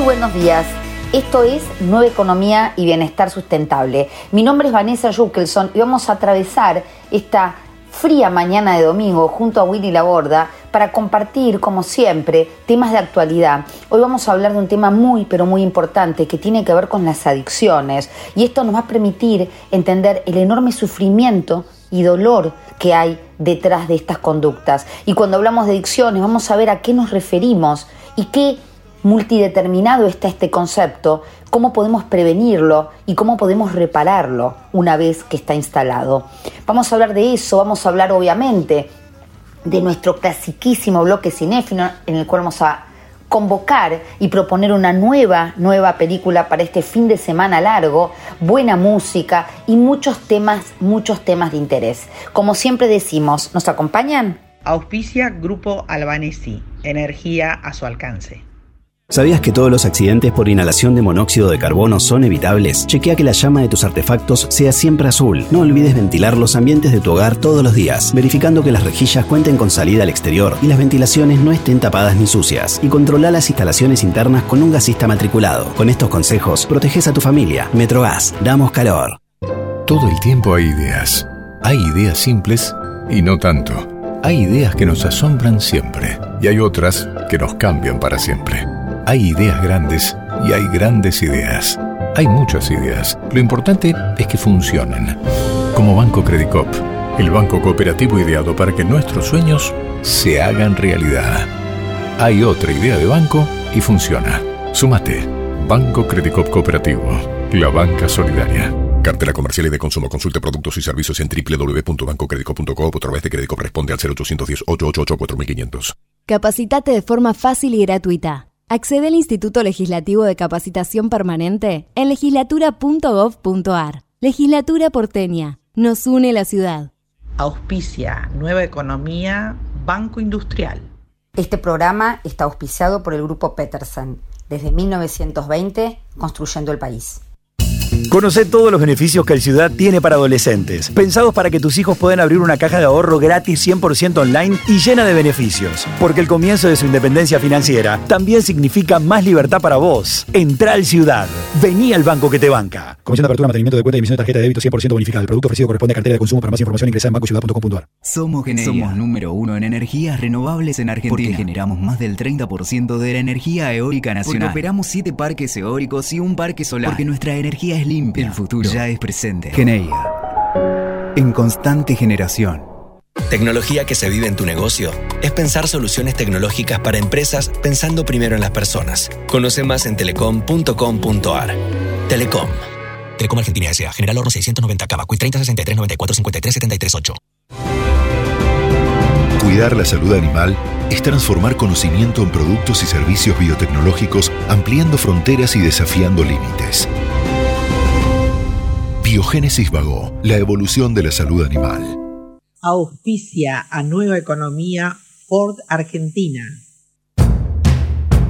Muy buenos días. Esto es Nueva Economía y Bienestar Sustentable. Mi nombre es Vanessa Jukelson y vamos a atravesar esta fría mañana de domingo junto a Willy Laborda para compartir, como siempre, temas de actualidad. Hoy vamos a hablar de un tema muy, pero muy importante que tiene que ver con las adicciones y esto nos va a permitir entender el enorme sufrimiento y dolor que hay detrás de estas conductas. Y cuando hablamos de adicciones vamos a ver a qué nos referimos y qué multideterminado está este concepto, cómo podemos prevenirlo y cómo podemos repararlo una vez que está instalado. Vamos a hablar de eso, vamos a hablar obviamente de nuestro clasiquísimo bloque cinéfilo en el cual vamos a convocar y proponer una nueva, nueva película para este fin de semana largo, buena música y muchos temas, muchos temas de interés. Como siempre decimos, ¿nos acompañan? Auspicia Grupo Albanesi, energía a su alcance. ¿Sabías que todos los accidentes por inhalación de monóxido de carbono son evitables? Chequea que la llama de tus artefactos sea siempre azul. No olvides ventilar los ambientes de tu hogar todos los días, verificando que las rejillas cuenten con salida al exterior y las ventilaciones no estén tapadas ni sucias. Y controla las instalaciones internas con un gasista matriculado. Con estos consejos, proteges a tu familia. Metrogas, damos calor. Todo el tiempo hay ideas. Hay ideas simples y no tanto. Hay ideas que nos asombran siempre y hay otras que nos cambian para siempre. Hay ideas grandes y hay grandes ideas. Hay muchas ideas. Lo importante es que funcionen. Como Banco Credicop, el banco cooperativo ideado para que nuestros sueños se hagan realidad. Hay otra idea de banco y funciona. Sumate. Banco Credicop Cooperativo. La banca solidaria. Cartera comercial y de consumo. Consulte productos y servicios en www.bancocredico.com o a través de Credicop responde al 0810 888 4500. Capacitate de forma fácil y gratuita. Accede al Instituto Legislativo de Capacitación Permanente en legislatura.gov.ar. Legislatura porteña. Nos une la ciudad. Auspicia Nueva Economía, Banco Industrial. Este programa está auspiciado por el Grupo Peterson, desde 1920, construyendo el país. Conoce todos los beneficios que el Ciudad tiene para adolescentes, pensados para que tus hijos puedan abrir una caja de ahorro gratis 100% online y llena de beneficios. Porque el comienzo de su independencia financiera también significa más libertad para vos. Entra al Ciudad. Vení al banco que te banca. Comisión de apertura, mantenimiento de cuenta y emisión de tarjeta de débito 100% bonificada. El producto ofrecido corresponde a cartera de consumo. Para más información ingresa en bancociudad.com.ar. Somos Geneia. Somos número uno en energías renovables en Argentina. Porque generamos más del 30% de la energía eólica nacional. Porque operamos 7 parques eólicos y un parque solar. Porque nuestra energía es limpia. El futuro ya es presente. Geneia. En constante generación. Tecnología que se vive en tu negocio es pensar soluciones tecnológicas para empresas pensando primero en las personas. Conoce más en telecom.com.ar. Telecom. Telecom Argentina S.A. General Oro 690 Cavacuy 30 63 94 53 73 8. Cuidar la salud animal es transformar conocimiento en productos y servicios biotecnológicos, ampliando fronteras y desafiando límites. Biogénesis Vago, la evolución de la salud animal. Auspicia a Nueva Economía Ford Argentina.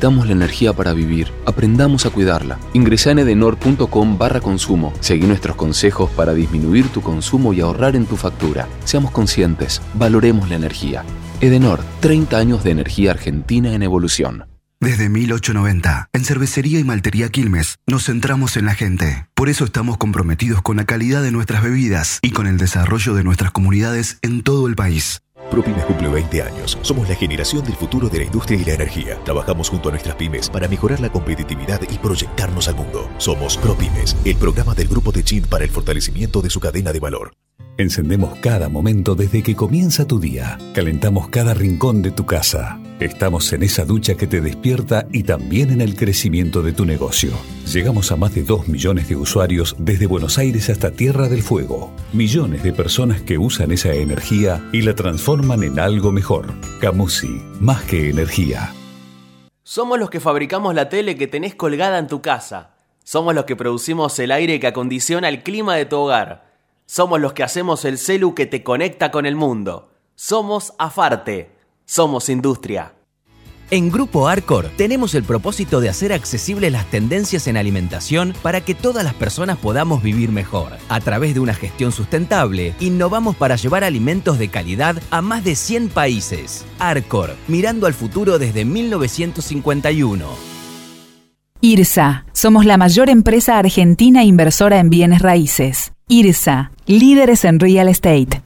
Necesitamos la energía para vivir. Aprendamos a cuidarla. Ingresa en edenor.com barra consumo. Seguí nuestros consejos para disminuir tu consumo y ahorrar en tu factura. Seamos conscientes. Valoremos la energía. Edenor, 30 años de energía argentina en evolución. Desde 1890, en Cervecería y Maltería Quilmes, nos centramos en la gente. Por eso estamos comprometidos con la calidad de nuestras bebidas y con el desarrollo de nuestras comunidades en todo el país. ProPymes cumple 20 años. Somos la generación del futuro de la industria y la energía. Trabajamos junto a nuestras pymes para mejorar la competitividad y proyectarnos al mundo. Somos ProPymes, el programa del Grupo de Chin para el fortalecimiento de su cadena de valor. Encendemos cada momento desde que comienza tu día. Calentamos cada rincón de tu casa. Estamos en esa ducha que te despierta y también en el crecimiento de tu negocio. Llegamos a más de 2 millones de usuarios desde Buenos Aires hasta Tierra del Fuego. Millones de personas que usan esa energía y la transforman en algo mejor. Camusi, más que energía. Somos los que fabricamos la tele que tenés colgada en tu casa. Somos los que producimos el aire que acondiciona el clima de tu hogar. Somos los que hacemos el celu que te conecta con el mundo. Somos Afarte. Somos industria. En Grupo Arcor tenemos el propósito de hacer accesibles las tendencias en alimentación para que todas las personas podamos vivir mejor. A través de una gestión sustentable, innovamos para llevar alimentos de calidad a más de 100 países. Arcor, mirando al futuro desde 1951. IRSA, somos la mayor empresa argentina inversora en bienes raíces. IRSA, líderes en real estate.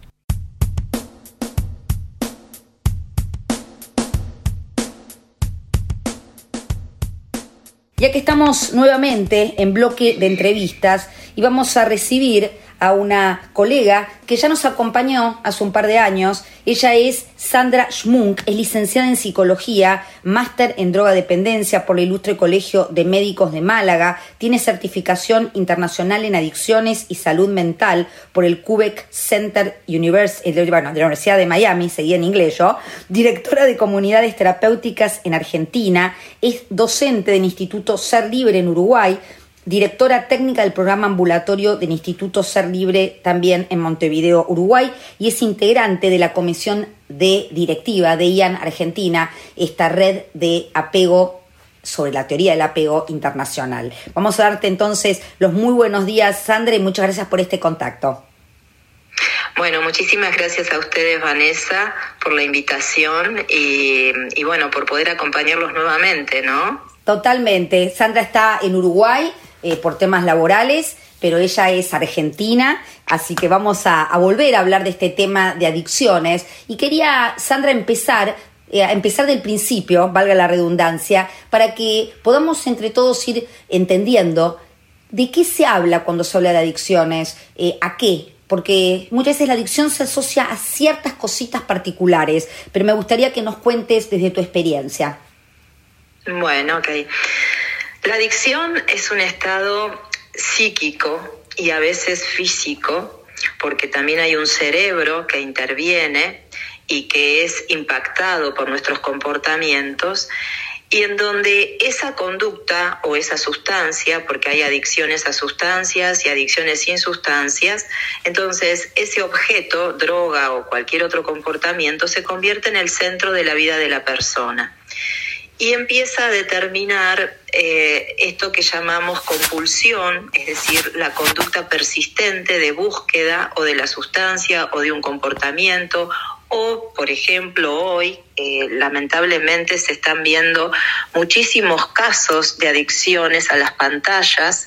Ya que estamos nuevamente en bloque de entrevistas y vamos a recibir a una colega que ya nos acompañó hace un par de años. Ella es Sandra Schmunk, es licenciada en psicología, máster en drogadependencia por el Ilustre Colegio de Médicos de Málaga, tiene certificación internacional en adicciones y salud mental por el Quebec Center University, de la Universidad de Miami, seguía en inglés yo, directora de comunidades terapéuticas en Argentina, es docente del Instituto Ser Libre en Uruguay, directora técnica del programa ambulatorio del Instituto Ser Libre también en Montevideo, Uruguay, y es integrante de la comisión de directiva de IAN Argentina, esta red de apego sobre la teoría del apego internacional. Vamos a darte entonces los muy buenos días, Sandra, y muchas gracias por este contacto. Bueno, muchísimas gracias a ustedes, Vanessa, por la invitación y, y bueno, por poder acompañarlos nuevamente, ¿no? Totalmente. Sandra está en Uruguay eh, por temas laborales, pero ella es argentina, así que vamos a, volver a hablar de este tema de adicciones. Y quería, Sandra, empezar eh, empezar del principio, valga la redundancia, para que podamos entre todos ir entendiendo de qué se habla cuando se habla de adicciones, eh, a qué, porque muchas veces la adicción se asocia a ciertas cositas particulares, pero me gustaría que nos cuentes desde tu experiencia. Bueno, ok. La adicción es un estado psíquico y a veces físico, porque también hay un cerebro que interviene y que es impactado por nuestros comportamientos y en donde esa conducta o esa sustancia, porque hay adicciones a sustancias y adicciones sin sustancias, entonces ese objeto, droga o cualquier otro comportamiento se convierte en el centro de la vida de la persona y empieza a determinar eh, esto que llamamos compulsión, es decir, la conducta persistente de búsqueda o de la sustancia o de un comportamiento o, por ejemplo, hoy eh, lamentablemente se están viendo muchísimos casos de adicciones a las pantallas.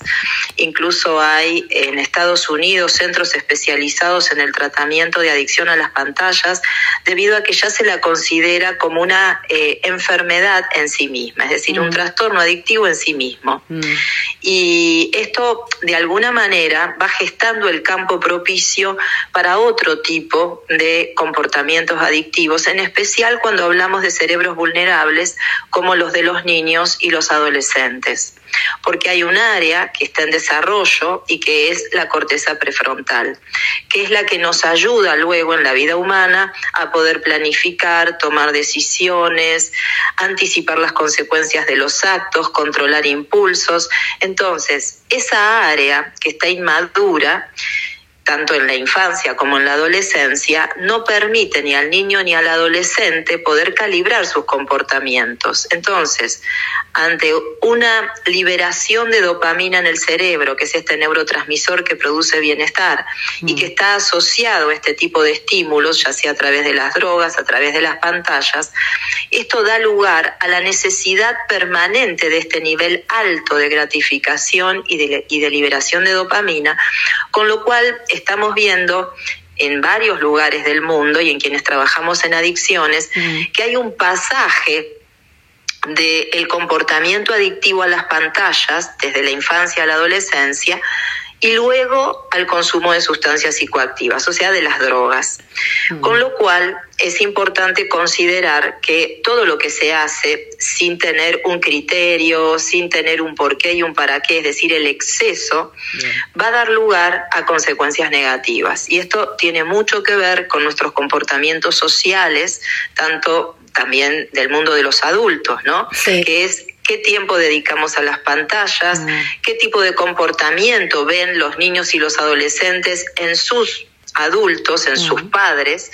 Incluso hay en Estados Unidos centros especializados en el tratamiento de adicción a las pantallas debido a que ya se la considera como una eh, enfermedad en sí misma, es decir, un mm. trastorno adictivo en sí mismo. Mm. Y esto de alguna manera va gestando el campo propicio para otro tipo de comportamientos adictivos, en especial cuando hablamos de cerebros vulnerables como los de los niños y los adolescentes, porque hay un área que está en desarrollo y que es la corteza prefrontal, que es la que nos ayuda luego en la vida humana a poder planificar, tomar decisiones, anticipar las consecuencias de los actos, controlar impulsos. Entonces, esa área que está inmadura, tanto en la infancia como en la adolescencia, no permite ni al niño ni al adolescente poder calibrar sus comportamientos. Entonces, ante una liberación de dopamina en el cerebro, que es este neurotransmisor que produce bienestar y que mm. está asociado a este tipo de estímulos, ya sea a través de las drogas, a través de las pantallas, esto da lugar a la necesidad permanente de este nivel alto de gratificación y de, liberación de dopamina, con lo cual estamos viendo en varios lugares del mundo y en quienes trabajamos en adicciones, mm. que hay un pasaje del comportamiento adictivo a las pantallas desde la infancia a la adolescencia y luego al consumo de sustancias psicoactivas, o sea, de las drogas. Con lo cual es importante considerar que todo lo que se hace sin tener un criterio, sin tener un porqué y un para qué, es decir, el exceso, va a dar lugar a consecuencias negativas. Y esto tiene mucho que ver con nuestros comportamientos sociales, tanto también del mundo de los adultos, ¿no? Que es qué tiempo dedicamos a las pantallas, qué tipo de comportamiento ven los niños y los adolescentes en sus adultos, en sus padres,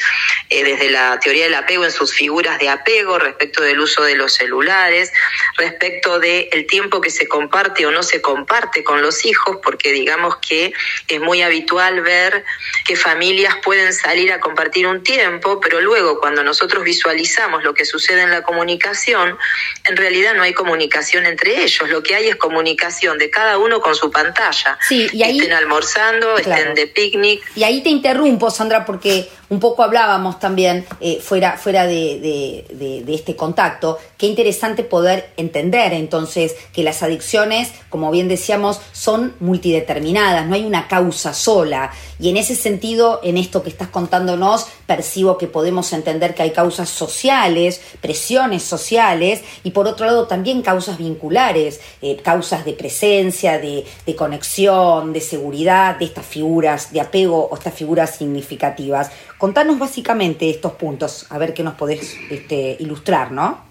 eh, desde la teoría del apego, en sus figuras de apego respecto del uso de los celulares, respecto del el tiempo que se comparte o no se comparte con los hijos, porque digamos que es muy habitual ver que familias pueden salir a compartir un tiempo, pero luego cuando nosotros visualizamos lo que sucede en la comunicación, en realidad no hay comunicación entre ellos, lo que hay es comunicación de cada uno con su pantalla. Sí, y ahí, estén almorzando, estén de picnic. Y ahí te interrumpo, Sandra, porque un poco hablábamos también eh, fuera, fuera de, este contacto, qué interesante poder entender entonces que las adicciones, como bien decíamos, son multideterminadas, no hay una causa sola. Y en ese sentido, en esto que estás contándonos, percibo que podemos entender que hay causas sociales, presiones sociales, y por otro lado también causas vinculares, eh, causas de presencia, de conexión, de seguridad, de estas figuras de apego o estas figuras significativas. Contanos básicamente estos puntos, a ver qué nos podés este, ilustrar, ¿no?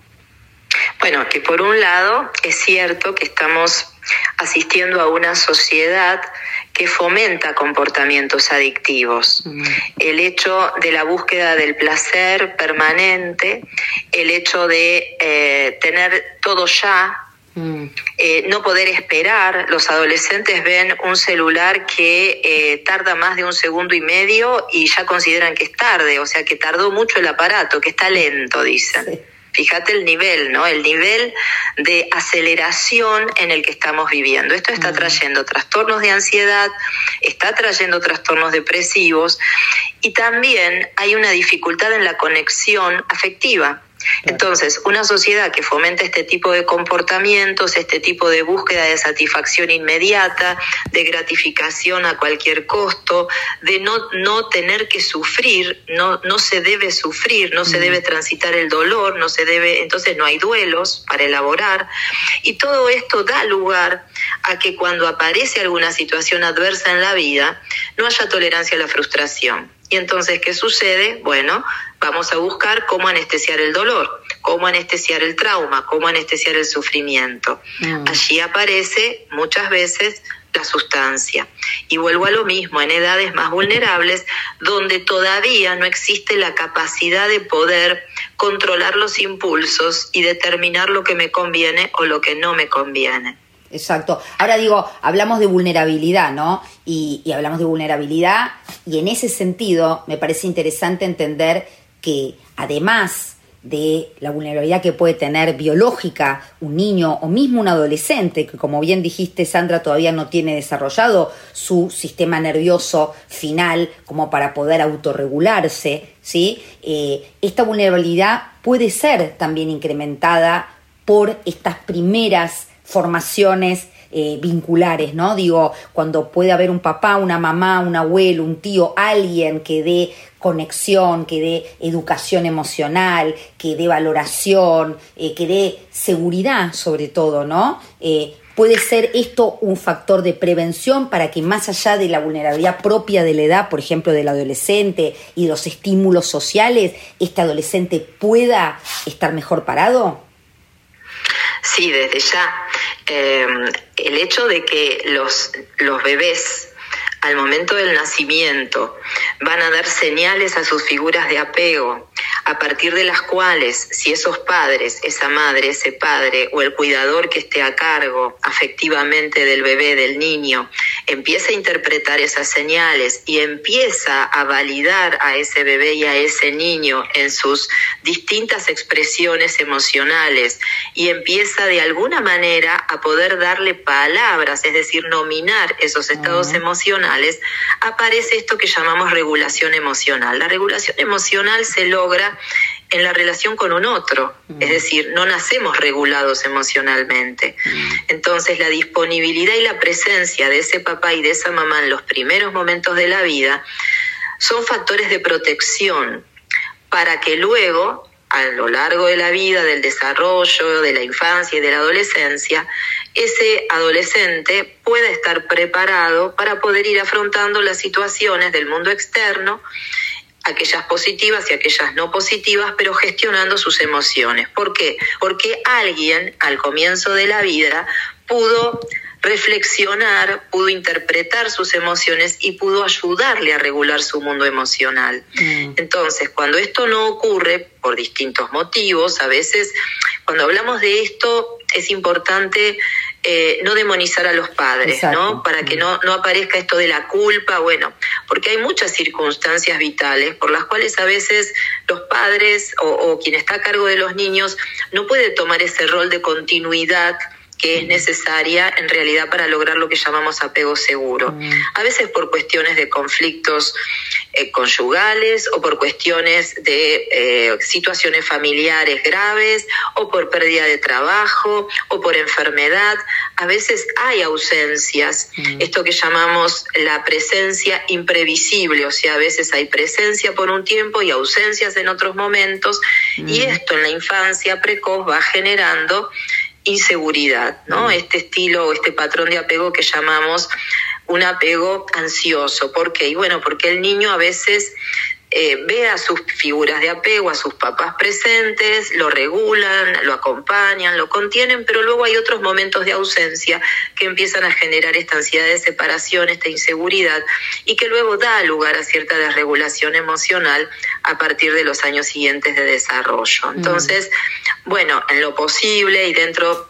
Bueno, que por un lado es cierto que estamos asistiendo a una sociedad que fomenta comportamientos adictivos. Mm. El hecho de la búsqueda del placer permanente, el hecho de eh, tener todo ya, Mm. Eh, no poder esperar, los adolescentes ven un celular que eh, tarda más de un segundo y medio y ya consideran que es tarde, o sea que tardó mucho el aparato, que está lento, dicen. Fíjate el nivel, ¿no? El nivel de aceleración en el que estamos viviendo. Esto está mm. trayendo trastornos de ansiedad, está trayendo trastornos depresivos y también hay una dificultad en la conexión afectiva. Entonces, una sociedad que fomenta este tipo de comportamientos, este tipo de búsqueda de satisfacción inmediata, de gratificación a cualquier costo, de no, no tener que sufrir, no, no se debe sufrir, no se debe transitar el dolor, no se debe, entonces no hay duelos para elaborar. Y todo esto da lugar a que cuando aparece alguna situación adversa en la vida, no haya tolerancia a la frustración. Y entonces, ¿qué sucede? Bueno, vamos a buscar cómo anestesiar el dolor, cómo anestesiar el trauma, cómo anestesiar el sufrimiento. Mm. Allí aparece muchas veces la sustancia. Y vuelvo a lo mismo, en edades más vulnerables, donde todavía no existe la capacidad de poder controlar los impulsos y determinar lo que me conviene o lo que no me conviene. Exacto. Ahora digo, hablamos de vulnerabilidad, ¿no? Y, hablamos de vulnerabilidad y en ese sentido me parece interesante entender que además de la vulnerabilidad que puede tener biológica un niño o mismo un adolescente, que como bien dijiste Sandra todavía no tiene desarrollado su sistema nervioso final como para poder autorregularse, ¿sí? Eh, esta vulnerabilidad puede ser también incrementada por estas primeras formaciones eh, vinculares, ¿no? Digo, cuando puede haber un papá, una mamá, un abuelo, un tío, alguien que dé conexión, que dé educación emocional, que dé valoración, eh, que dé seguridad sobre todo, ¿no? Eh, ¿Puede ser esto un factor de prevención para que más allá de la vulnerabilidad propia de la edad, por ejemplo, del adolescente y los estímulos sociales, este adolescente pueda estar mejor parado? Sí, desde ya. Eh, el hecho de que los, los bebés al momento del nacimiento van a dar señales a sus figuras de apego, a partir de las cuales, si esos padres, esa madre, ese padre o el cuidador que esté a cargo afectivamente del bebé, del niño, empieza a interpretar esas señales y empieza a validar a ese bebé y a ese niño en sus distintas expresiones emocionales y empieza de alguna manera a poder darle palabras, es decir, nominar esos estados emocionales, aparece esto que llamamos regulación emocional. La regulación emocional se logra en la relación con un otro. Es decir, no nacemos regulados emocionalmente. Entonces, la disponibilidad y la presencia de ese papá y de esa mamá en los primeros momentos de la vida son factores de protección para que luego a lo largo de la vida, del desarrollo, de la infancia y de la adolescencia, ese adolescente pueda estar preparado para poder ir afrontando las situaciones del mundo externo, aquellas positivas y aquellas no positivas, pero gestionando sus emociones. ¿Por qué? Porque alguien al comienzo de la vida pudo reflexionar, pudo interpretar sus emociones y pudo ayudarle a regular su mundo emocional. Mm. Entonces, cuando esto no ocurre por distintos motivos, a veces cuando hablamos de esto es importante eh, no demonizar a los padres, ¿no? Para que no, no aparezca esto de la culpa, bueno, porque hay muchas circunstancias vitales por las cuales a veces los padres o, o quien está a cargo de los niños no puede tomar ese rol de continuidad que es necesaria en realidad para lograr lo que llamamos apego seguro. Mm. A veces por cuestiones de conflictos eh, conyugales o por cuestiones de eh, situaciones familiares graves o por pérdida de trabajo o por enfermedad. A veces hay ausencias, mm. esto que llamamos la presencia imprevisible, o sea, a veces hay presencia por un tiempo y ausencias en otros momentos y mm. esto en la infancia precoz va generando inseguridad, ¿no? Este estilo, este patrón de apego que llamamos un apego ansioso. ¿Por qué? Y bueno, porque el niño a veces eh, ve a sus figuras de apego, a sus papás presentes, lo regulan, lo acompañan, lo contienen, pero luego hay otros momentos de ausencia que empiezan a generar esta ansiedad de separación, esta inseguridad, y que luego da lugar a cierta desregulación emocional a partir de los años siguientes de desarrollo. Mm. Entonces, bueno, en lo posible y dentro,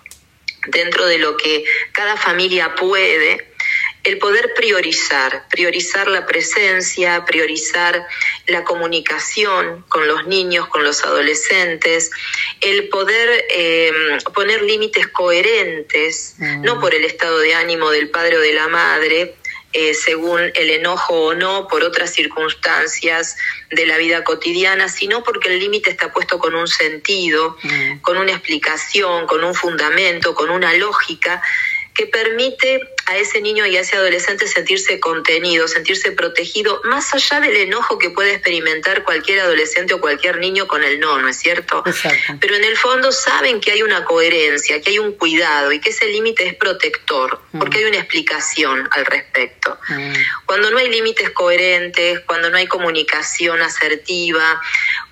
dentro de lo que cada familia puede, el poder priorizar, priorizar la presencia, priorizar la comunicación con los niños, con los adolescentes, el poder eh, poner límites coherentes, mm. no por el estado de ánimo del padre o de la madre, eh, según el enojo o no por otras circunstancias de la vida cotidiana, sino porque el límite está puesto con un sentido, mm. con una explicación, con un fundamento, con una lógica que permite a ese niño y a ese adolescente sentirse contenido, sentirse protegido, más allá del enojo que puede experimentar cualquier adolescente o cualquier niño con el no, ¿no es cierto? Pero en el fondo saben que hay una coherencia, que hay un cuidado y que ese límite es protector, mm. porque hay una explicación al respecto. Mm. Cuando no hay límites coherentes, cuando no hay comunicación asertiva,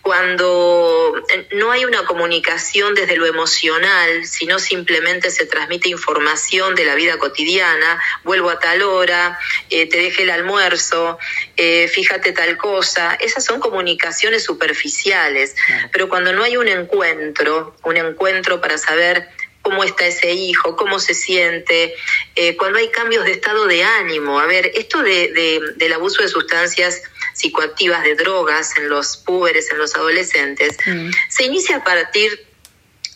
cuando no hay una comunicación desde lo emocional, sino simplemente se transmite información de la vida cotidiana, vuelvo a tal hora, eh, te dejé el almuerzo, eh, fíjate tal cosa, esas son comunicaciones superficiales, pero cuando no hay un encuentro, un encuentro para saber cómo está ese hijo, cómo se siente, cuando hay cambios de estado de ánimo. A ver, esto de, del abuso de sustancias psicoactivas de drogas en los púberes, en los adolescentes, mm. se inicia a partir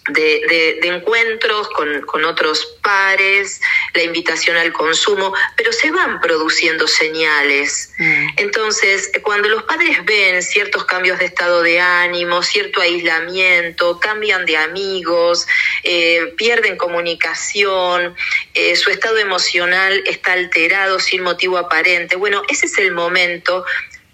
de, encuentros con, otros pares, la invitación al consumo, pero se van produciendo señales. Mm. Entonces, cuando los padres ven ciertos cambios de estado de ánimo, cierto aislamiento, cambian de amigos, eh, pierden comunicación, eh, su estado emocional está alterado sin motivo aparente, bueno, ese es el momento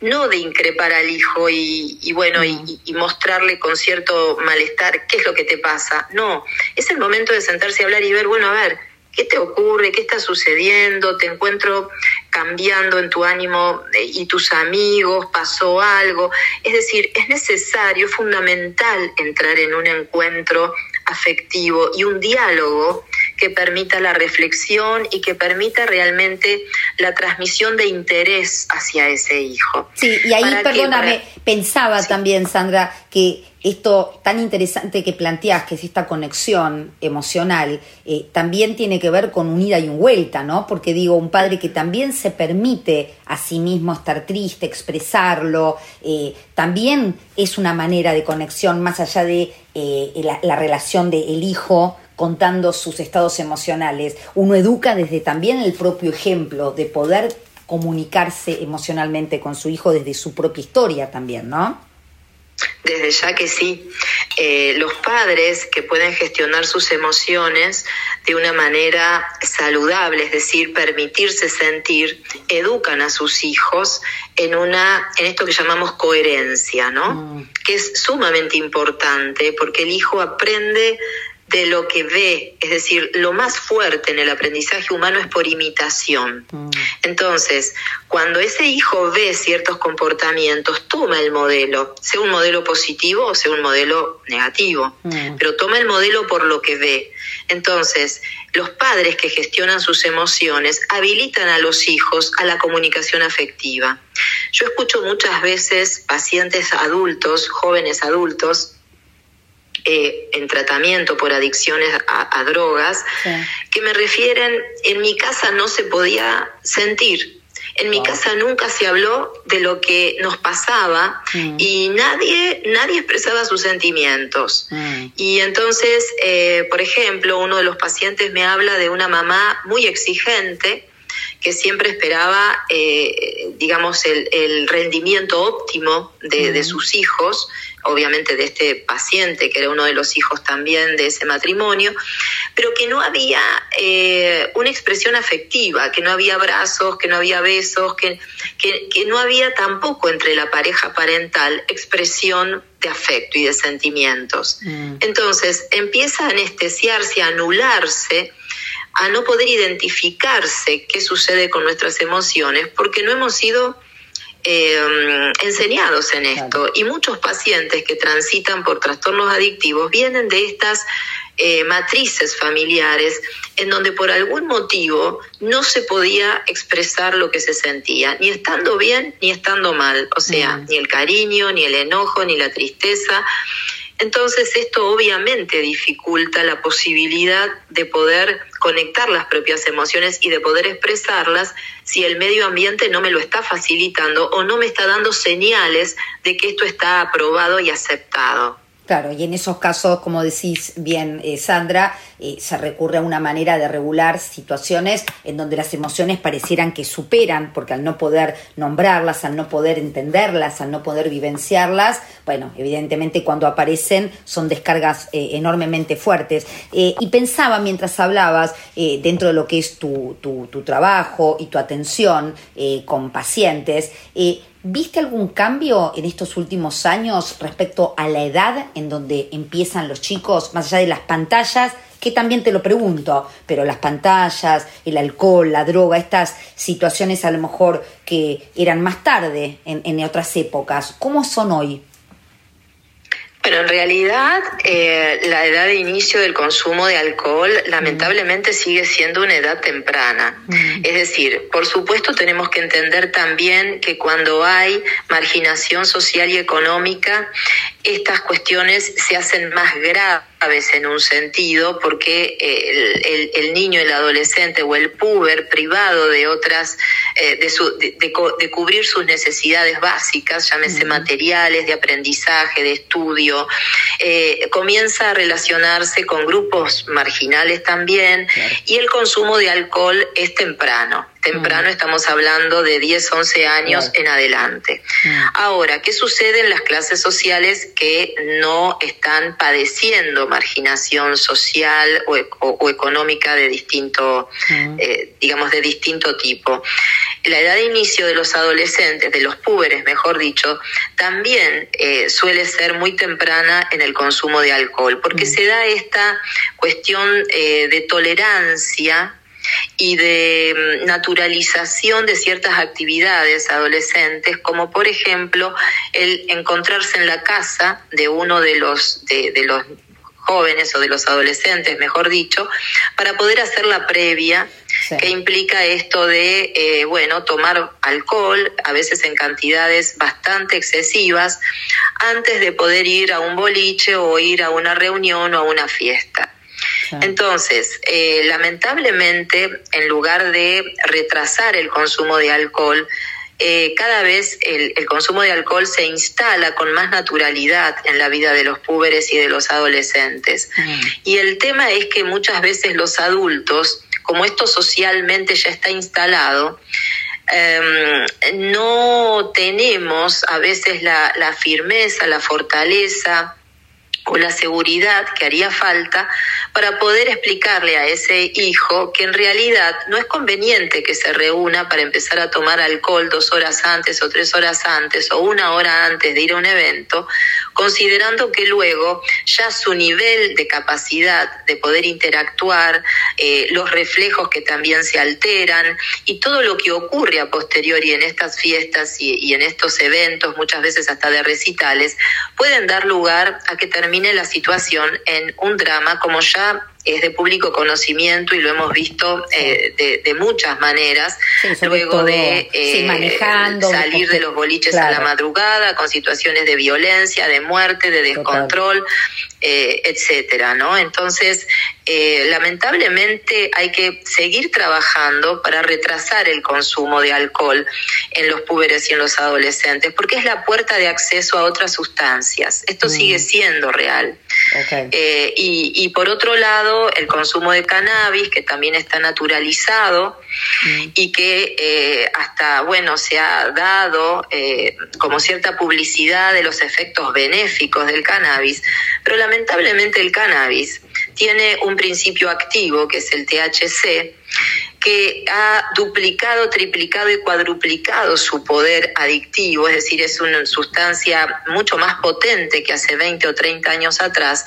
no de increpar al hijo y, bueno, y, mostrarle con cierto malestar qué es lo que te pasa. No, es el momento de sentarse a hablar y ver, bueno, a ver, ¿qué te ocurre? ¿Qué está sucediendo? ¿Te encuentro cambiando en tu ánimo eh, y tus amigos? ¿Pasó algo? Es decir, es necesario, es fundamental entrar en un encuentro afectivo y un diálogo que permita la reflexión y que permita realmente la transmisión de interés hacia ese hijo. Sí, y ahí, perdóname, pensaba también, Sandra, que esto tan interesante que planteas, que es esta conexión emocional, eh, también tiene que ver con un ida y un vuelta, ¿no? Porque digo, un padre que también se permite a sí mismo estar triste, expresarlo, eh, también es una manera de conexión más allá de eh, la, la, relación del hijo contando sus estados emocionales. Uno educa desde también el propio ejemplo de poder comunicarse emocionalmente con su hijo desde su propia historia también, ¿no? Desde ya que sí. Eh, los padres que pueden gestionar sus emociones de una manera saludable, es decir, permitirse sentir, educan a sus hijos en una, en esto que llamamos coherencia, ¿no? Que es sumamente importante porque el hijo aprende de lo que ve, es decir, lo más fuerte en el aprendizaje humano es por imitación. Entonces, cuando ese hijo ve ciertos comportamientos, toma el modelo, sea un modelo positivo o sea un modelo negativo, pero toma el modelo por lo que ve. Entonces, los padres que gestionan sus emociones habilitan a los hijos a la comunicación afectiva. Yo escucho muchas veces pacientes adultos, jóvenes adultos, eh, en tratamiento por adicciones a, drogas, que me refieren, en mi casa no se podía sentir. En mi casa nunca se habló de lo que nos pasaba mm. y nadie, nadie expresaba sus sentimientos. Mm. Y entonces, eh, por ejemplo, uno de los pacientes me habla de una mamá muy exigente que siempre esperaba, eh, digamos, el, rendimiento óptimo de, de, sus hijos obviamente de este paciente, que era uno de los hijos también de ese matrimonio, pero que no había eh, una expresión afectiva, que no había abrazos, que no había besos, que, que, no había tampoco entre la pareja parental expresión de afecto y de sentimientos. Mm. Entonces empieza a anestesiarse, a anularse, a no poder identificarse qué sucede con nuestras emociones, porque no hemos sido eh, enseñados en esto. Y muchos pacientes que transitan por trastornos adictivos vienen de estas eh, matrices familiares en donde por algún motivo no se podía expresar lo que se sentía, ni estando bien ni estando mal, o sea, mm. ni el cariño, ni el enojo, ni la tristeza. Entonces esto obviamente dificulta la posibilidad de poder conectar las propias emociones y de poder expresarlas si el medio ambiente no me lo está facilitando o no me está dando señales de que esto está aprobado y aceptado. Claro, y en esos casos, como decís bien, eh, Sandra, eh, se recurre a una manera de regular situaciones en donde las emociones parecieran que superan, porque al no poder nombrarlas, al no poder entenderlas, al no poder vivenciarlas, bueno, evidentemente cuando aparecen son descargas eh, enormemente fuertes. y pensaba mientras hablabas, dentro de lo que es tu, tu, tu trabajo y tu atención con pacientes, ¿Viste algún cambio en estos últimos años respecto a la edad en donde empiezan los chicos, más allá de las pantallas? Que también te lo pregunto, pero las pantallas, el alcohol, la droga, estas situaciones a lo mejor que eran más tarde en, en otras épocas, ¿cómo son hoy? Bueno, en realidad eh, la edad de inicio del consumo de alcohol lamentablemente sigue siendo una edad temprana. Mm. Es decir, por supuesto tenemos que entender también que cuando hay marginación social y económica, estas cuestiones se hacen más graves en un sentido porque eh, el, niño, el adolescente o el puber privado de otras, eh, de, de, cubrir sus necesidades básicas, llámese materiales, de aprendizaje, de estudio, eh, comienza a relacionarse con grupos marginales también y el consumo de alcohol es temprano temprano, estamos hablando de 10, 11 años en adelante. Ahora, ¿qué sucede en las clases sociales que no están padeciendo marginación social o, económica de distinto, eh, digamos, de distinto tipo? La edad de inicio de los adolescentes, de los púberes, mejor dicho, también eh, suele ser muy temprana en el consumo de alcohol, porque se da esta cuestión eh, de tolerancia y de mm, naturalización de ciertas actividades adolescentes, como por ejemplo el encontrarse en la casa de uno de los, de, los jóvenes o de los adolescentes, mejor dicho, para poder hacer la previa que implica esto de, eh, bueno, tomar alcohol, a veces en cantidades bastante excesivas, antes de poder ir a un boliche o ir a una reunión o a una fiesta. Entonces, eh, lamentablemente, en lugar de retrasar el consumo de alcohol, eh, cada vez el, consumo de alcohol se instala con más naturalidad en la vida de los púberes y de los adolescentes. Y el tema es que muchas veces los adultos, como esto socialmente ya está instalado, em, no tenemos a veces la, la firmeza, la fortaleza o la seguridad que haría falta para poder explicarle a ese hijo que en realidad no es conveniente que se reúna para empezar a tomar alcohol dos horas antes o tres horas antes o una hora antes de ir a un evento, considerando que luego ya su nivel de capacidad de poder interactuar, eh, los reflejos que también se alteran y todo lo que ocurre a posteriori en estas fiestas y, y en estos eventos, muchas veces hasta de recitales, pueden dar lugar a que termine la situación en un drama como ya es de público conocimiento y lo hemos visto eh, de, de muchas maneras, luego todo, de sí, eh, manejando, salir de los boliches a la madrugada con situaciones de violencia, de muerte, de descontrol, eh, etcétera, ¿no? Entonces, eh, lamentablemente hay que seguir trabajando para retrasar el consumo de alcohol en los púberes y en los adolescentes, porque es la puerta de acceso a otras sustancias. Esto Mm. sigue siendo real. Eh, y, y por otro lado, el consumo de cannabis, que también está naturalizado y que eh, hasta, bueno, se ha dado eh, como cierta publicidad de los efectos benéficos del cannabis, pero lamentablemente el cannabis tiene un principio activo, que es el THC, que ha duplicado, triplicado y cuadruplicado su poder adictivo, es decir, es una sustancia mucho más potente que hace 20 o 30 años atrás,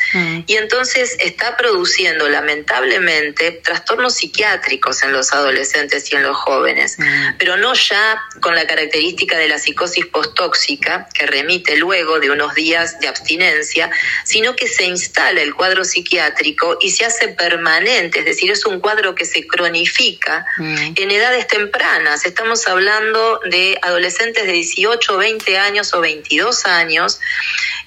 y entonces está produciendo lamentablemente trastornos psiquiátricos en los adolescentes y en los jóvenes, pero no ya con la característica de la psicosis postóxica, que remite luego de unos días de abstinencia, sino que se instala el cuadro psiquiátrico y se hace permanente, es decir, es un cuadro que se cronifica en edades tempranas. Estamos hablando de adolescentes de 18, 20 años o 22 años,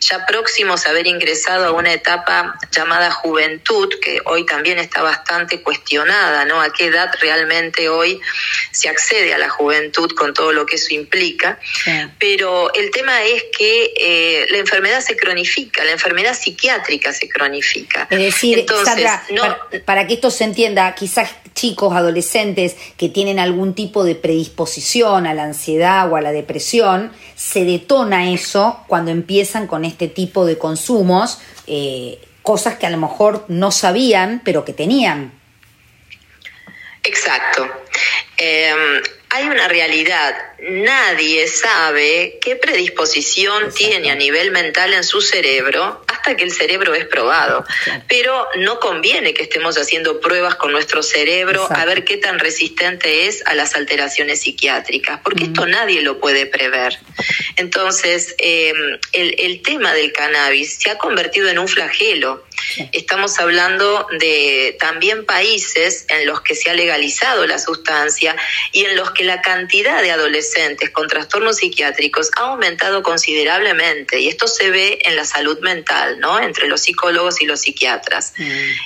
ya próximos a haber ingresado a una etapa llamada juventud, que hoy también está bastante cuestionada, ¿no? A qué edad realmente hoy se accede a la juventud con todo lo que eso implica. Pero el tema es que eh, la enfermedad se cronifica, la enfermedad psiquiátrica se cronifica. Es decir, Entonces, Sandra, no- para, para que esto se entienda, quizás chicos, adolescentes que tienen algún tipo de predisposición a la ansiedad o a la depresión, se detona eso cuando empiezan con este tipo de consumos, eh, cosas que a lo mejor no sabían, pero que tenían. Exacto. Eh, hay una realidad. Nadie sabe qué predisposición tiene a nivel mental en su cerebro hasta que el cerebro es probado. Pero no conviene que estemos haciendo pruebas con nuestro cerebro a ver qué tan resistente es a las alteraciones psiquiátricas, porque esto nadie lo puede prever. Entonces, eh, el, el tema del cannabis se ha convertido en un flagelo. Estamos hablando de también países en los que se ha legalizado la sustancia y en los que la cantidad de adolescentes con trastornos psiquiátricos ha aumentado considerablemente y esto se ve en la salud mental, ¿no? Entre los psicólogos y los psiquiatras.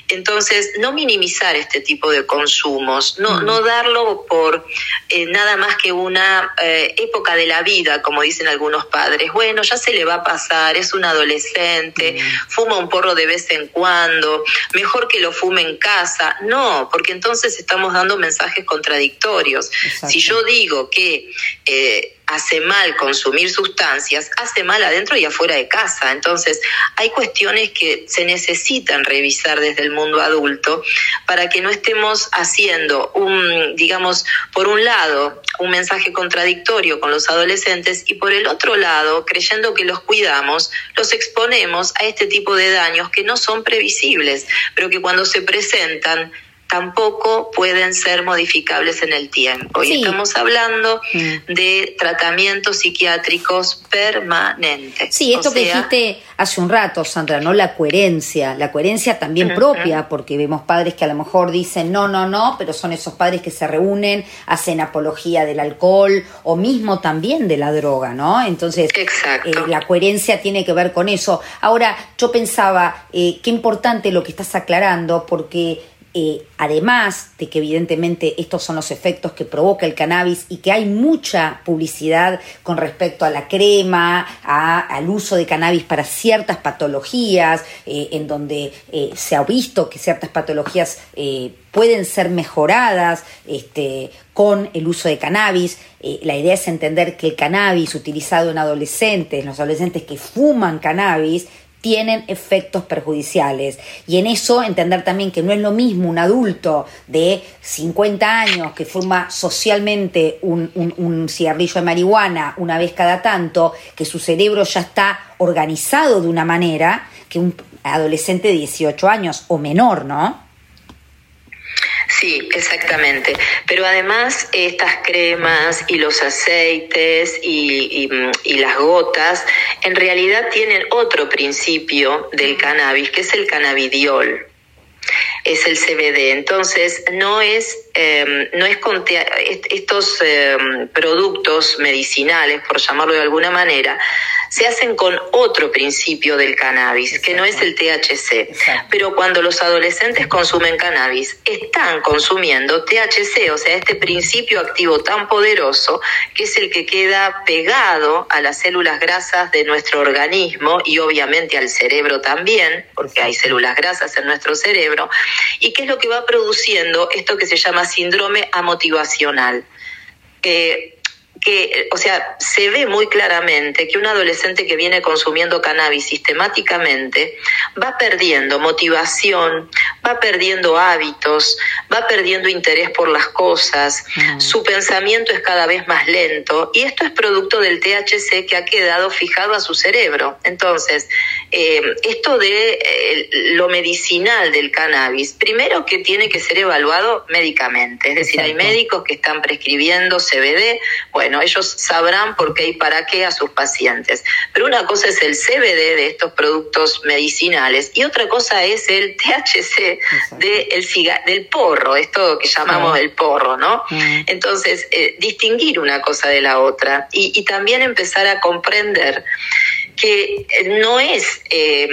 Entonces, no minimizar este tipo de consumos, no, no darlo por eh, nada más que una eh, época de la vida, como dicen algunos padres. Bueno, ya se le va a pasar, es un adolescente, fuma un porro de vez en cuando, mejor que lo fume en casa. No, porque entonces estamos dando mensajes contradictorios. Si yo digo que eh, hace mal consumir sustancias, hace mal adentro y afuera de casa. Entonces, hay cuestiones que se necesitan revisar desde el mundo adulto para que no estemos haciendo un, digamos, por un lado, un mensaje contradictorio con los adolescentes y por el otro lado, creyendo que los cuidamos, los exponemos a este tipo de daños que no son previsibles, pero que cuando se presentan tampoco pueden ser modificables en el tiempo. Y estamos hablando de tratamientos psiquiátricos permanentes. Sí, esto O que dijiste hace un rato, Sandra, ¿no? La coherencia, la coherencia también propia, porque vemos padres que a lo mejor dicen no, no, no, pero son esos padres que se reúnen, hacen apología del alcohol o mismo también de la droga, ¿no? Entonces, eh, la coherencia tiene que ver con eso. Ahora, yo pensaba, eh, qué importante lo que estás aclarando, porque eh, además de que evidentemente estos son los efectos que provoca el cannabis y que hay mucha publicidad con respecto a la crema, al uso de cannabis para ciertas patologías, eh, en donde eh, se ha visto que ciertas patologías pueden ser mejoradas este, con el uso de cannabis. la idea es entender que el cannabis utilizado en adolescentes, los adolescentes que fuman cannabis, tienen efectos perjudiciales. Y en eso entender también que no es lo mismo un adulto de 50 años que fuma socialmente un, un, cigarrillo de marihuana una vez cada tanto, que su cerebro ya está organizado de una manera que un adolescente de 18 años o menor, ¿no? Sí, exactamente. Pero además estas cremas y los aceites y, las gotas en realidad tienen otro principio del cannabis, que es el cannabidiol es el CBD. Entonces, no es, em, no es con estos em, productos medicinales, por llamarlo de alguna manera, se hacen con otro principio del cannabis, que no es el THC. Pero cuando los adolescentes consumen cannabis, están consumiendo THC, o sea, este principio activo tan poderoso, que es el que queda pegado a las células grasas de nuestro organismo y obviamente al cerebro también, porque hay células grasas en nuestro cerebro, y qué es lo que va produciendo esto que se llama síndrome amotivacional. Eh, que, o sea, se ve muy claramente que un adolescente que viene consumiendo cannabis sistemáticamente va perdiendo motivación, va perdiendo hábitos, va perdiendo interés por las cosas, mm. su pensamiento es cada vez más lento y esto es producto del THC que ha quedado fijado a su cerebro. Entonces, eh, esto de eh, lo medicinal del cannabis, primero que tiene que ser evaluado médicamente, es decir, hay médicos que están prescribiendo CBD, bueno, ellos sabrán por qué y para qué a sus pacientes. Pero una cosa es el CBD de estos productos medicinales y otra cosa es el THC de el del porro, esto que llamamos el porro, ¿no? Mm. Entonces, eh, distinguir una cosa de la otra y, y también empezar a comprender que no es eh,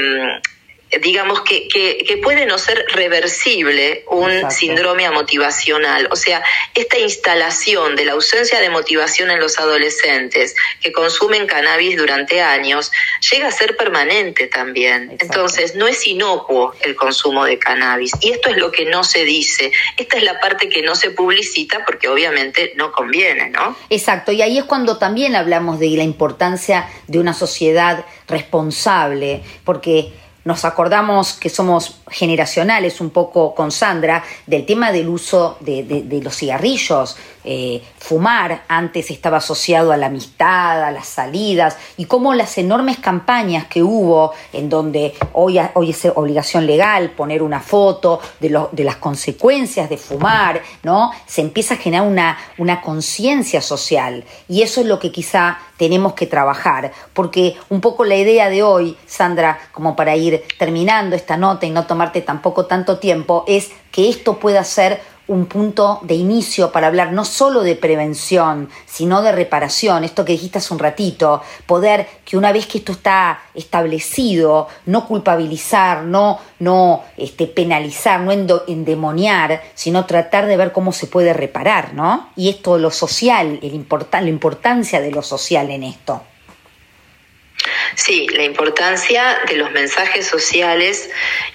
digamos que, que, puede no ser reversible un síndrome amotivacional. O sea, esta instalación de la ausencia de motivación en los adolescentes que consumen cannabis durante años llega a ser permanente también. Entonces, no es inocuo el consumo de cannabis. Y esto es lo que no se dice. Esta es la parte que no se publicita porque obviamente no conviene, ¿no? Exacto. Y ahí es cuando también hablamos de la importancia de una sociedad responsable, porque nos acordamos que somos generacionales un poco con Sandra del tema del uso de, los cigarrillos. Eh, fumar antes estaba asociado a la amistad, a las salidas y cómo las enormes campañas que hubo en donde hoy, hoy es obligación legal poner una foto de, de las consecuencias de fumar, ¿no? Se empieza a generar una, una conciencia social y eso es lo que quizá tenemos que trabajar, porque un poco la idea de hoy, Sandra, como para ir terminando esta nota y no tomarte tampoco tanto tiempo, es que esto pueda ser un punto de inicio para hablar no solo de prevención, sino de reparación, esto que dijiste hace un ratito, poder que una vez que esto está establecido, no culpabilizar, no, no este, penalizar, no endemoniar, sino tratar de ver cómo se puede reparar, ¿no? Y esto, lo social, el la importancia de lo social en esto. Sí, la importancia de los mensajes sociales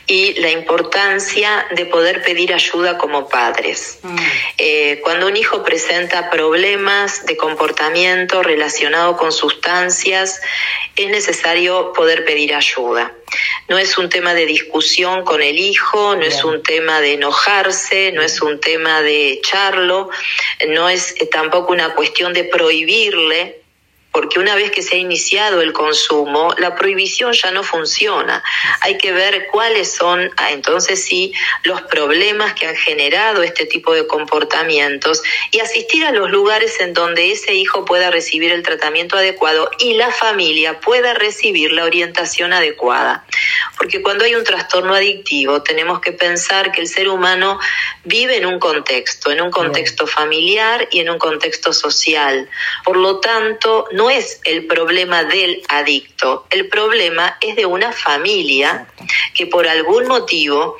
y la importancia de poder pedir ayuda como padres. Mm. Eh, cuando un hijo presenta problemas de comportamiento relacionado con sustancias, es necesario poder pedir ayuda. No es un tema de discusión con el hijo, no es un tema de enojarse, no es un tema de echarlo, no es tampoco una cuestión de prohibirle porque una vez que se ha iniciado el consumo, la prohibición ya no funciona. Hay que ver cuáles son, ah, entonces sí, los problemas que han generado este tipo de comportamientos y asistir a los lugares en donde ese hijo pueda recibir el tratamiento adecuado y la familia pueda recibir la orientación adecuada. Porque cuando hay un trastorno adictivo, tenemos que pensar que el ser humano vive en un contexto, en un contexto familiar y en un contexto social. Por lo tanto, no es el problema del adicto, el problema es de una familia que por algún motivo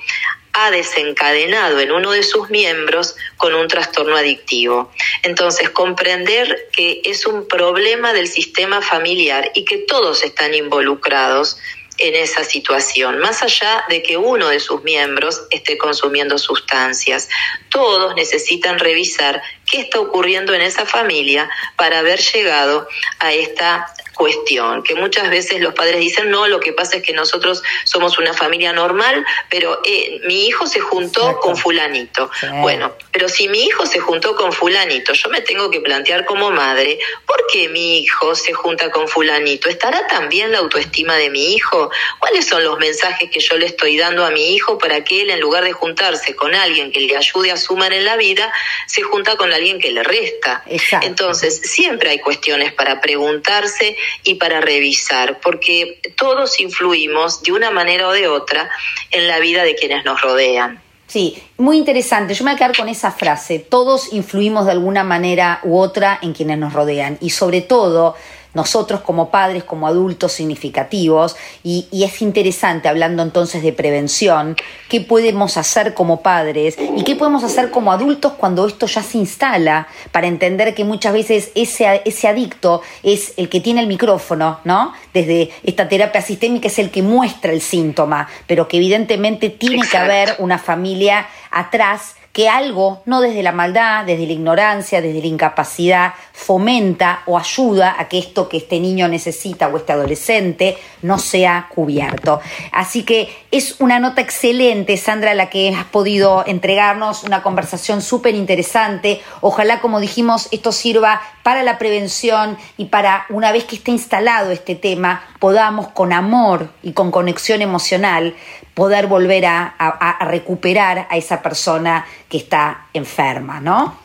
ha desencadenado en uno de sus miembros con un trastorno adictivo. Entonces, comprender que es un problema del sistema familiar y que todos están involucrados en esa situación, más allá de que uno de sus miembros esté consumiendo sustancias. Todos necesitan revisar qué está ocurriendo en esa familia para haber llegado a esta cuestión, que muchas veces los padres dicen, no, lo que pasa es que nosotros somos una familia normal, pero eh, mi hijo se juntó con fulanito. Bueno, pero si mi hijo se juntó con fulanito, yo me tengo que plantear como madre, ¿por qué mi hijo se junta con fulanito? ¿Estará también la autoestima de mi hijo? ¿Cuáles son los mensajes que yo le estoy dando a mi hijo para que él, en lugar de juntarse con alguien que le ayude a sumar en la vida, se junta con alguien que le resta? Entonces, siempre hay cuestiones para preguntarse y para revisar, porque todos influimos de una manera o de otra en la vida de quienes nos rodean. Sí, muy interesante. Yo me voy a quedar con esa frase. Todos influimos de alguna manera u otra en quienes nos rodean y sobre todo nosotros como padres, como adultos significativos, y, es interesante, hablando entonces de prevención, qué podemos hacer como padres y qué podemos hacer como adultos cuando esto ya se instala, para entender que muchas veces ese, ese adicto es el que tiene el micrófono, ¿no? Desde esta terapia sistémica es el que muestra el síntoma, pero que evidentemente tiene que haber una familia atrás que algo, no desde la maldad, desde la ignorancia, desde la incapacidad, fomenta o ayuda a que esto que este niño necesita o este adolescente no sea cubierto. Así que es una nota excelente, Sandra, la que has podido entregarnos, una conversación súper interesante. Ojalá, como dijimos, esto sirva para la prevención y para, una vez que esté instalado este tema, podamos con amor y con conexión emocional poder volver a, recuperar a esa persona que está enferma, ¿no?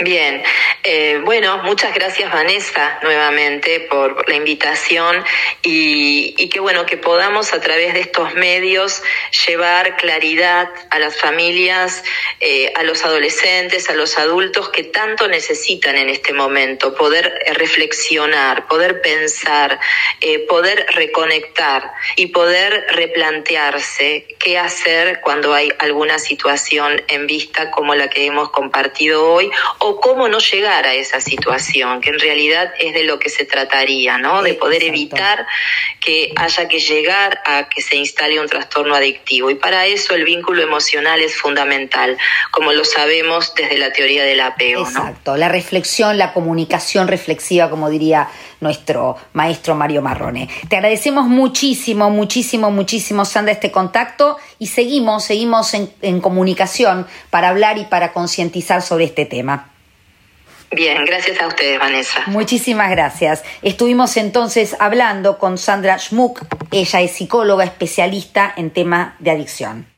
Bien, eh, bueno, muchas gracias Vanessa nuevamente por la invitación y, y que bueno que podamos a través de estos medios llevar claridad a las familias, eh, a los adolescentes, a los adultos que tanto necesitan en este momento, poder reflexionar, poder pensar, eh, poder reconectar y poder replantearse qué hacer cuando hay alguna situación en vista como la que hemos compartido hoy cómo no llegar a esa situación, que en realidad es de lo que se trataría, ¿no? De poder evitar que haya que llegar a que se instale un trastorno adictivo. Y para eso el vínculo emocional es fundamental, como lo sabemos desde la teoría del apego, Exacto, la reflexión, la comunicación reflexiva, como diría nuestro maestro Mario Marrone. Te agradecemos muchísimo, muchísimo, muchísimo, Sandra, este contacto y seguimos, seguimos en comunicación para hablar y para concientizar sobre este tema. Bien, gracias a ustedes, Vanessa. Muchísimas gracias. Estuvimos entonces hablando con Sandra Schmuck. Ella es psicóloga especialista en tema de adicción.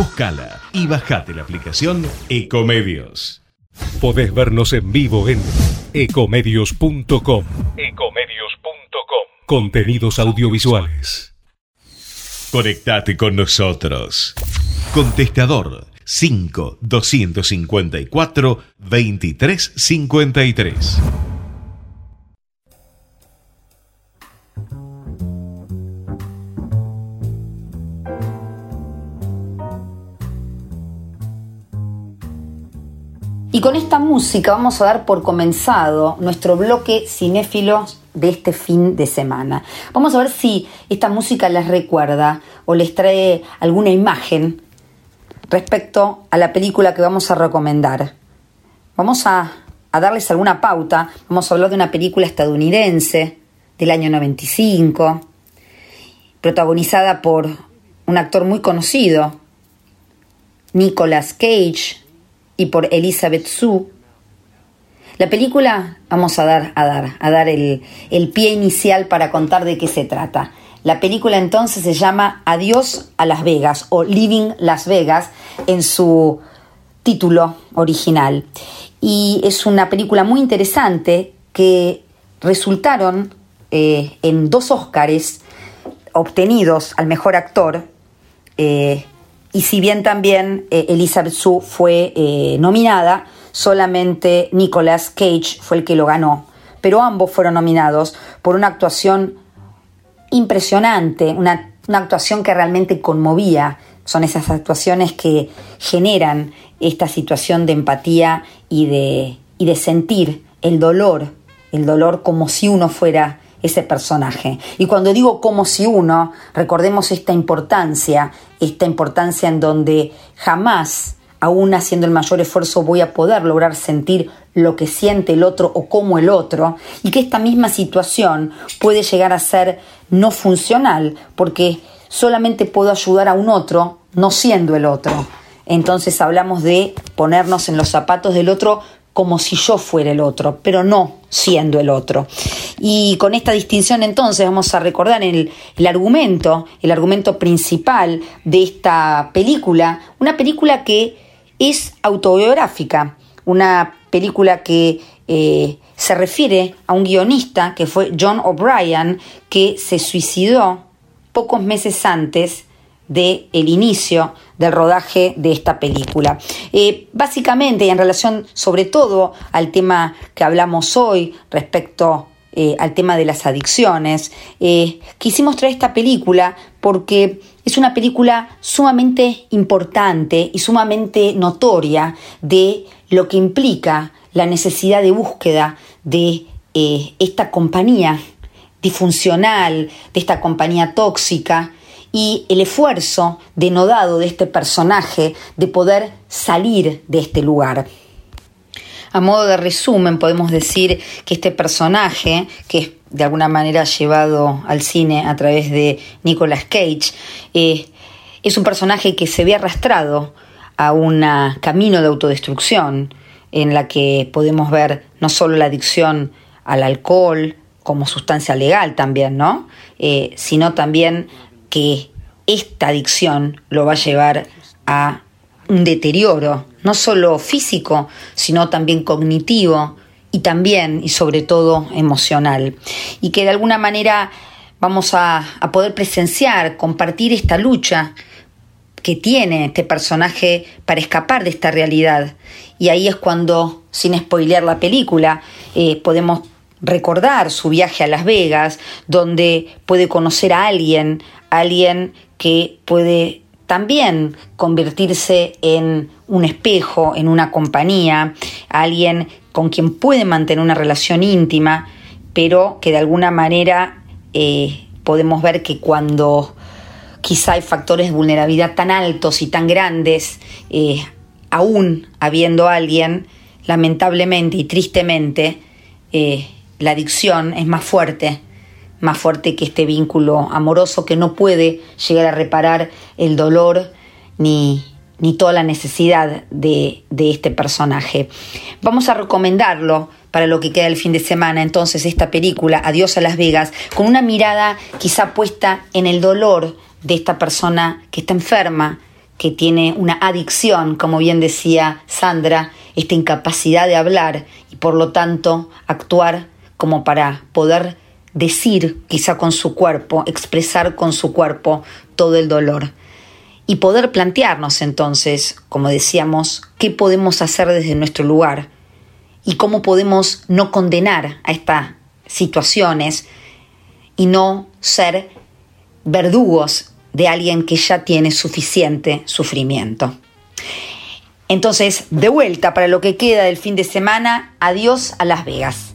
Búscala y bajate la aplicación Ecomedios. Podés vernos en vivo en ecomedios.com. Ecomedios.com. Contenidos audiovisuales. Conectate con nosotros. Contestador 5 254 2353. Y con esta música vamos a dar por comenzado nuestro bloque cinéfilos de este fin de semana. Vamos a ver si esta música les recuerda o les trae alguna imagen respecto a la película que vamos a recomendar. Vamos a, a darles alguna pauta. Vamos a hablar de una película estadounidense del año 95, protagonizada por un actor muy conocido, Nicolas Cage, y por Elizabeth Sue. La película, vamos a dar, a dar, a dar el, el pie inicial para contar de qué se trata. La película entonces se llama Adiós a Las Vegas o Living Las Vegas en su título original. Y es una película muy interesante que resultaron eh, en dos Óscares obtenidos al mejor actor. eh, y si bien también eh, Elizabeth Sue fue eh, nominada, solamente Nicolas Cage fue el que lo ganó. Pero ambos fueron nominados por una actuación impresionante, una, una actuación que realmente conmovía. Son esas actuaciones que generan esta situación de empatía y de, y de sentir el dolor, el dolor como si uno fuera ese personaje. Y cuando digo como si uno, recordemos esta importancia, esta importancia en donde jamás, aún haciendo el mayor esfuerzo, voy a poder lograr sentir lo que siente el otro o como el otro, y que esta misma situación puede llegar a ser no funcional, porque solamente puedo ayudar a un otro no siendo el otro. Entonces hablamos de ponernos en los zapatos del otro como si yo fuera el otro, pero no siendo el otro. Y con esta distinción entonces vamos a recordar el, argumento, el argumento principal de esta película, una película que es autobiográfica, una película que eh, se refiere a un guionista que fue John O'Brien, que se suicidó pocos meses antes del el inicio del rodaje de esta película. Eh, básicamente, en relación sobre todo al tema que hablamos hoy respecto eh, al tema de las adicciones, eh, quisimos traer esta película porque es una película sumamente importante y sumamente notoria de lo que implica la necesidad de búsqueda de esta compañía disfuncional, de esta compañía tóxica, y el esfuerzo denodado de este personaje de poder salir de este lugar. A modo de resumen, podemos decir que este personaje, que es de alguna manera llevado al cine a través de Nicolas Cage, eh, es un personaje que se ve arrastrado a un camino de autodestrucción en la que podemos ver no solo la adicción al alcohol como sustancia legal también, ¿no? Eh, sino también que esta adicción lo va a llevar a un deterioro, no solo físico, sino también cognitivo y también y sobre todo emocional. Y que de alguna manera vamos a, poder presenciar, compartir esta lucha que tiene este personaje para escapar de esta realidad. Y ahí es cuando, sin spoilear la película, eh, podemos recordar su viaje a Las Vegas, donde puede conocer a alguien, alguien que puede también convertirse en un espejo, en una compañía, alguien con quien puede mantener una relación íntima, pero que de alguna manera eh, podemos ver que cuando quizá hay factores de vulnerabilidad tan altos y tan grandes, eh, aún habiendo alguien, lamentablemente y tristemente, eh, la adicción es más fuerte, más fuerte que este vínculo amoroso que no puede llegar a reparar el dolor ni, ni toda la necesidad de, de este personaje. Vamos a recomendarlo para lo que queda el fin de semana, entonces, esta película, Adiós a Las Vegas, con una mirada quizá puesta en el dolor de esta persona que está enferma, que tiene una adicción, como bien decía Sandra, esta incapacidad de hablar y por lo tanto actuar como para poder decir quizá con su cuerpo, expresar con su cuerpo todo el dolor. Y poder plantearnos entonces, como decíamos, qué podemos hacer desde nuestro lugar y cómo podemos no condenar a estas situaciones y no ser verdugos de alguien que ya tiene suficiente sufrimiento. Entonces, de vuelta para lo que queda del fin de semana, adiós a Las Vegas.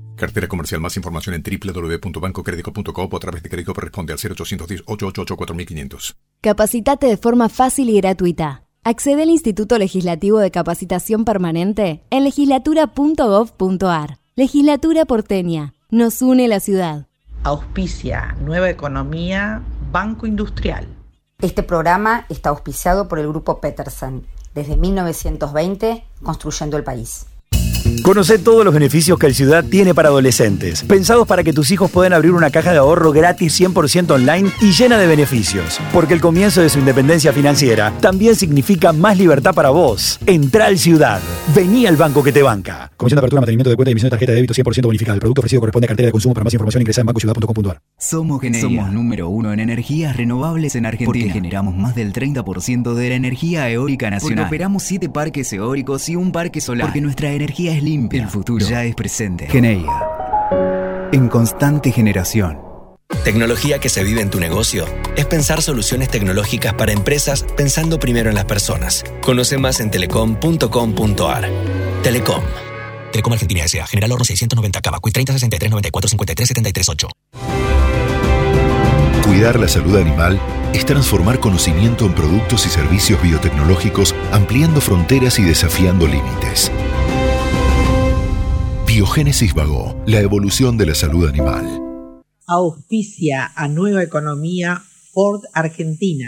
Cartera comercial. Más información en www.bancocredico.coop o a través de crédito responde al 0810 888 4500. Capacitate de forma fácil y gratuita. Accede al Instituto Legislativo de Capacitación Permanente en legislatura.gov.ar. Legislatura porteña. Nos une la ciudad. Auspicia Nueva Economía, Banco Industrial. Este programa está auspiciado por el Grupo Peterson. Desde 1920, construyendo el país. Conoce todos los beneficios que el Ciudad tiene para adolescentes, pensados para que tus hijos puedan abrir una caja de ahorro gratis 100% online y llena de beneficios, porque el comienzo de su independencia financiera también significa más libertad para vos. Entra al Ciudad. Vení al banco que te banca. Comisión de apertura, mantenimiento de cuenta y emisión de tarjeta de débito 100% bonificada. El producto ofrecido corresponde a cartera de consumo. Para más información ingresa en bancociudad.com.ar. Somos Geneia. Somos número uno en energías renovables en Argentina. Porque generamos más del 30% de la energía eólica nacional. Porque operamos 7 parques eólicos y un parque solar. Porque nuestra energía es limpia. El futuro ya es presente. Geneia. En constante generación. Tecnología que se vive en tu negocio es pensar soluciones tecnológicas para empresas pensando primero en las personas. Conoce más en telecom.com.ar. Telecom. Telecom Argentina S.A. General Horno 690 Cava. 30 63 94 53 73 8. Cuidar la salud animal es transformar conocimiento en productos y servicios biotecnológicos, ampliando fronteras y desafiando límites. Biogénesis Vago, la evolución de la salud animal. Auspicia a Nueva Economía Ford Argentina.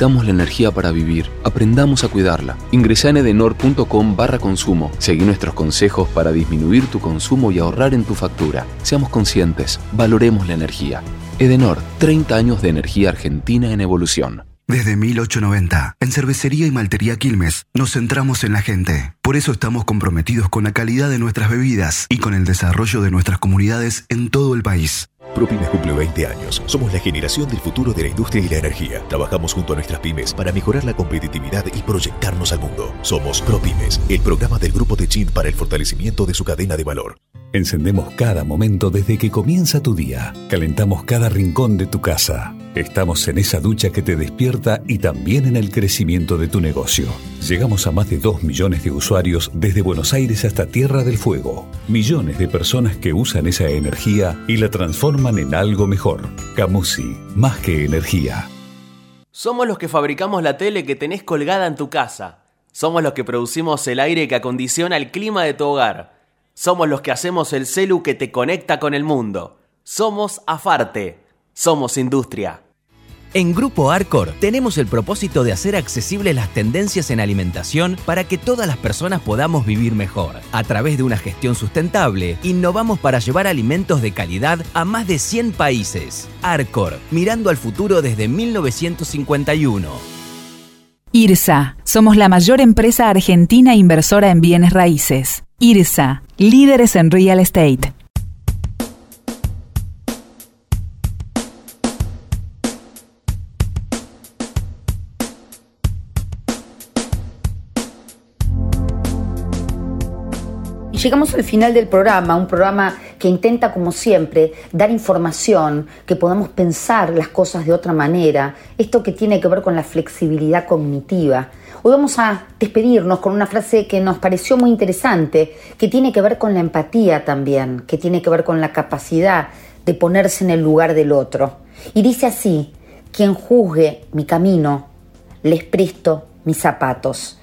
Necesitamos la energía para vivir. Aprendamos a cuidarla. Ingresa en edenor.com barra consumo. Seguí nuestros consejos para disminuir tu consumo y ahorrar en tu factura. Seamos conscientes. Valoremos la energía. Edenor, 30 años de energía argentina en evolución. Desde 1890, en Cervecería y Maltería Quilmes, nos centramos en la gente. Por eso estamos comprometidos con la calidad de nuestras bebidas y con el desarrollo de nuestras comunidades en todo el país. ProPymes cumple 20 años. Somos la generación del futuro de la industria y la energía. Trabajamos junto a nuestras pymes para mejorar la competitividad y proyectarnos al mundo. Somos ProPymes, el programa del Grupo de Chin para el fortalecimiento de su cadena de valor. Encendemos cada momento desde que comienza tu día. Calentamos cada rincón de tu casa. Estamos en esa ducha que te despierta y también en el crecimiento de tu negocio. Llegamos a más de 2 millones de usuarios desde Buenos Aires hasta Tierra del Fuego. Millones de personas que usan esa energía y la transforman en algo mejor. Camusi, más que energía. Somos los que fabricamos la tele que tenés colgada en tu casa. Somos los que producimos el aire que acondiciona el clima de tu hogar. Somos los que hacemos el celu que te conecta con el mundo. Somos Afarte. Somos industria. En Grupo Arcor tenemos el propósito de hacer accesibles las tendencias en alimentación para que todas las personas podamos vivir mejor. A través de una gestión sustentable, innovamos para llevar alimentos de calidad a más de 100 países. Arcor, mirando al futuro desde 1951. IRSA, somos la mayor empresa argentina inversora en bienes raíces. IRSA, líderes en real estate. Llegamos al final del programa, un programa que intenta, como siempre, dar información, que podamos pensar las cosas de otra manera, esto que tiene que ver con la flexibilidad cognitiva. Hoy vamos a despedirnos con una frase que nos pareció muy interesante, que tiene que ver con la empatía también, que tiene que ver con la capacidad de ponerse en el lugar del otro. Y dice así, quien juzgue mi camino, les presto mis zapatos.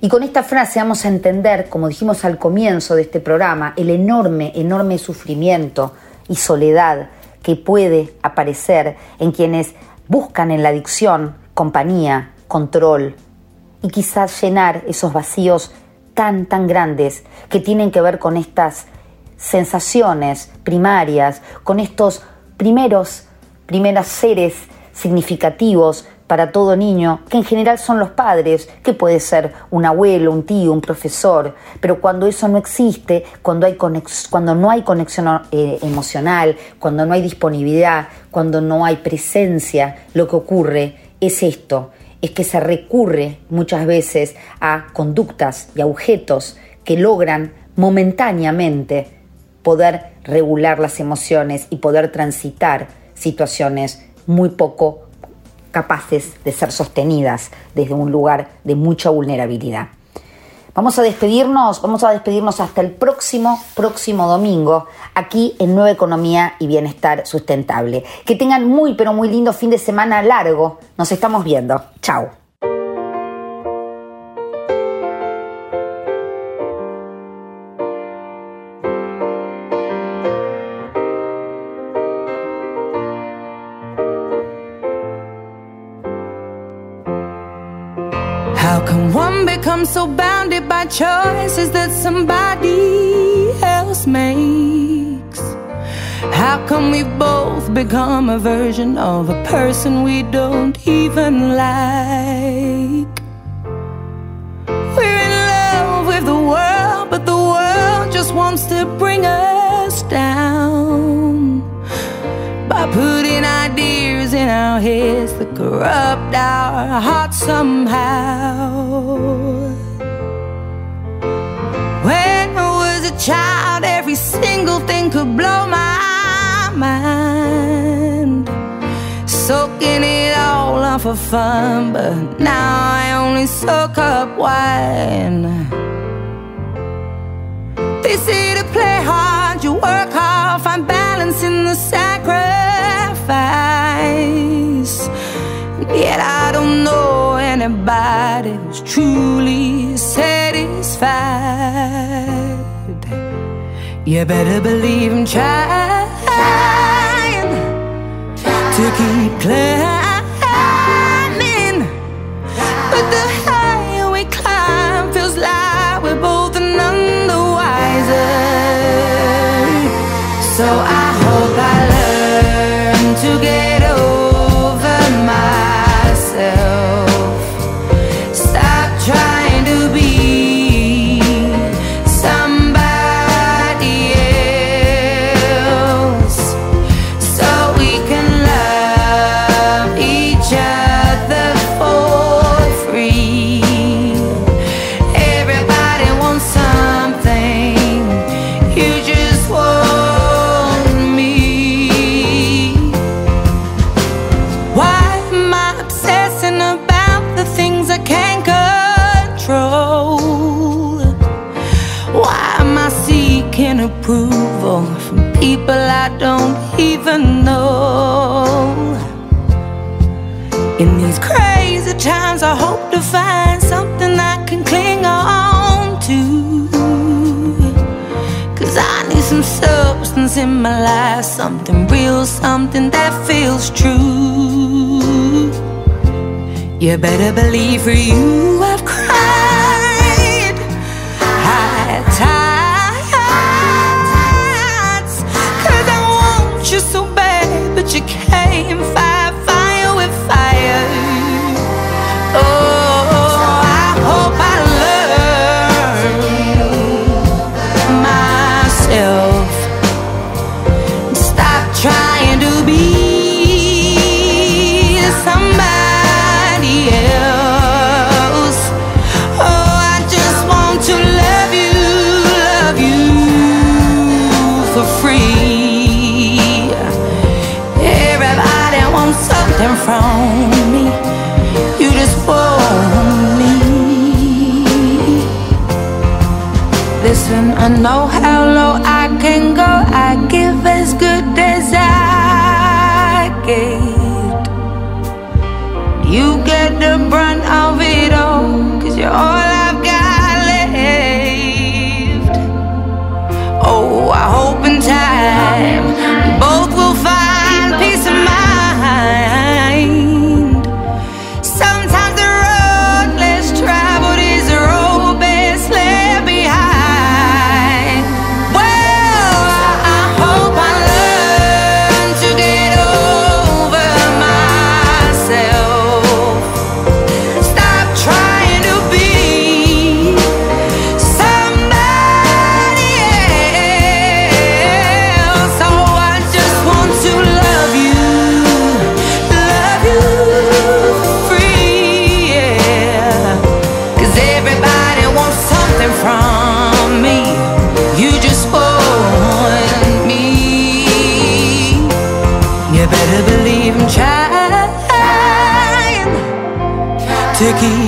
Y con esta frase vamos a entender, como dijimos al comienzo de este programa, el enorme, enorme sufrimiento y soledad que puede aparecer en quienes buscan en la adicción compañía, control y quizás llenar esos vacíos tan, tan grandes que tienen que ver con estas sensaciones primarias, con estos primeros, primeros seres significativos para todo niño, que en general son los padres, que puede ser un abuelo, un tío, un profesor, pero cuando eso no existe, cuando, hay cuando no hay conexión eh, emocional, cuando no hay disponibilidad, cuando no hay presencia, lo que ocurre es esto, es que se recurre muchas veces a conductas y a objetos que logran momentáneamente poder regular las emociones y poder transitar situaciones muy poco capaces de ser sostenidas desde un lugar de mucha vulnerabilidad. Vamos a despedirnos, vamos a despedirnos hasta el próximo, próximo domingo, aquí en Nueva Economía y Bienestar Sustentable. Que tengan muy, pero muy lindo fin de semana largo. Nos estamos viendo. Chao. So bounded by choices that somebody else makes? How come we both become a version of a person we don't even like? We're in love with the world, but the world just wants to bring us down by putting ideas here's the corrupt our heart somehow. When I was a child, every single thing could blow my mind. Soaking it all up for fun, but now I only soak up wine. They say to play hard, you work hard, find balance in the sacrifice. Yet I don't know anybody who's truly satisfied. You better believe I'm trying to keep climbing, but the happens in my life something real, something that feels true. You better believe for you, I've cried high tides. Cause I want you so bad, but you can't find. I know aquí.